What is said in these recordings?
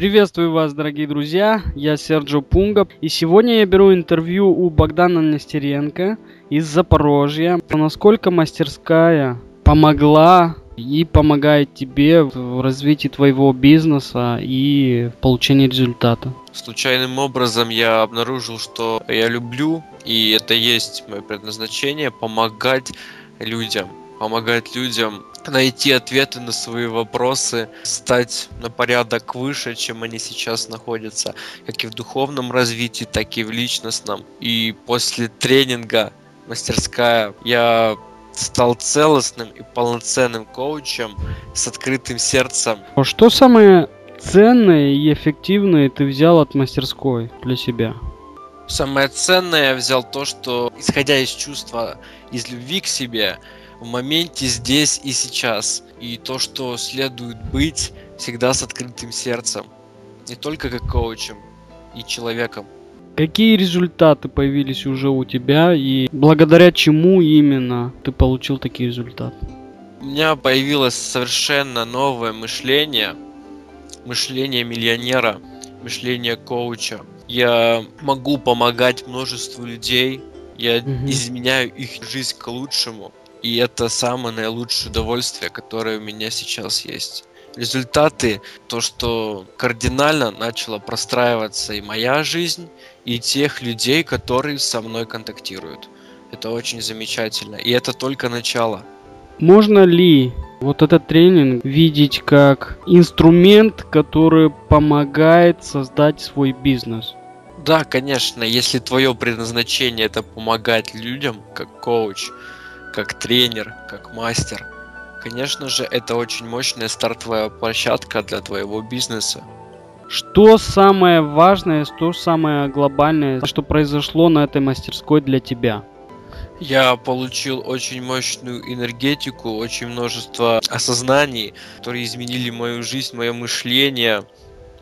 Приветствую вас, дорогие друзья, я Серджо Пунга, и сегодня я беру интервью у Богдана Нестеренко из Запорожья. Насколько мастерская помогла и помогает тебе в развитии твоего бизнеса и в получении результата? Случайным образом я обнаружил, что я люблю, и это есть мое предназначение, помогать людям. Помогать людям найти ответы на свои вопросы, стать на порядок выше, чем они сейчас находятся, как и в духовном развитии, так и в личностном. И после тренинга мастерская я стал целостным и полноценным коучем с открытым сердцем. А что самое ценное и эффективное ты взял от мастерской для себя? Самое ценное я взял то, что исходя из чувства, из любви к себе, в моменте здесь и сейчас. И то, что следует быть всегда с открытым сердцем. Не только как коучем и человеком. Какие результаты появились уже у тебя и благодаря чему именно ты получил такие результаты? У меня появилось совершенно новое мышление, мышление миллионера, мышление коуча. Я могу помогать множеству людей, я угу. изменяю их жизнь к лучшему. И это самое наилучшее удовольствие, которое у меня сейчас есть. Результаты, то, что кардинально начала простраиваться и моя жизнь, и тех людей, которые со мной контактируют. Это очень замечательно. И это только начало. Можно ли вот этот тренинг видеть как инструмент, который помогает создать свой бизнес? Да, конечно, если твое предназначение это помогать людям, как коуч, как тренер, как мастер. Конечно же, это очень мощная стартовая площадка для твоего бизнеса. Что самое важное, что самое глобальное, что произошло на этой мастерской для тебя? Я получил очень мощную энергетику, очень множество осознаний, которые изменили мою жизнь, мое мышление.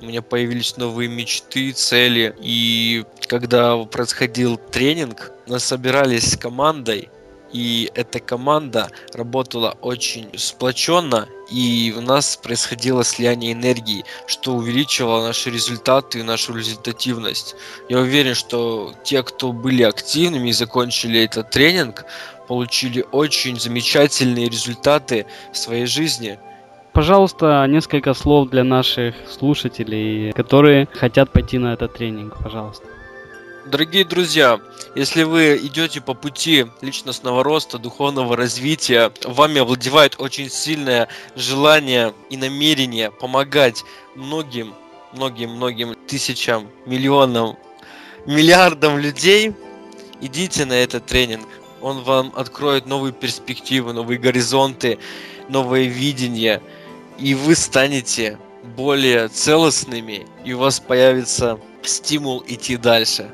У меня появились новые мечты, цели. И когда происходил тренинг, мы собирались с командой, и эта команда работала очень сплоченно, и у нас происходило слияние энергии, что увеличивало наши результаты и нашу результативность. Я уверен, что те, кто были активными и закончили этот тренинг, получили очень замечательные результаты в своей жизни. Пожалуйста, несколько слов для наших слушателей, которые хотят пойти на этот тренинг, пожалуйста. Дорогие друзья, если вы идете по пути личностного роста, духовного развития, вами овладевает очень сильное желание и намерение помогать многим, многим, многим тысячам, миллионам, миллиардам людей, идите на этот тренинг. Он вам откроет новые перспективы, новые горизонты, новое видение, и вы станете более целостными, и у вас появится стимул идти дальше.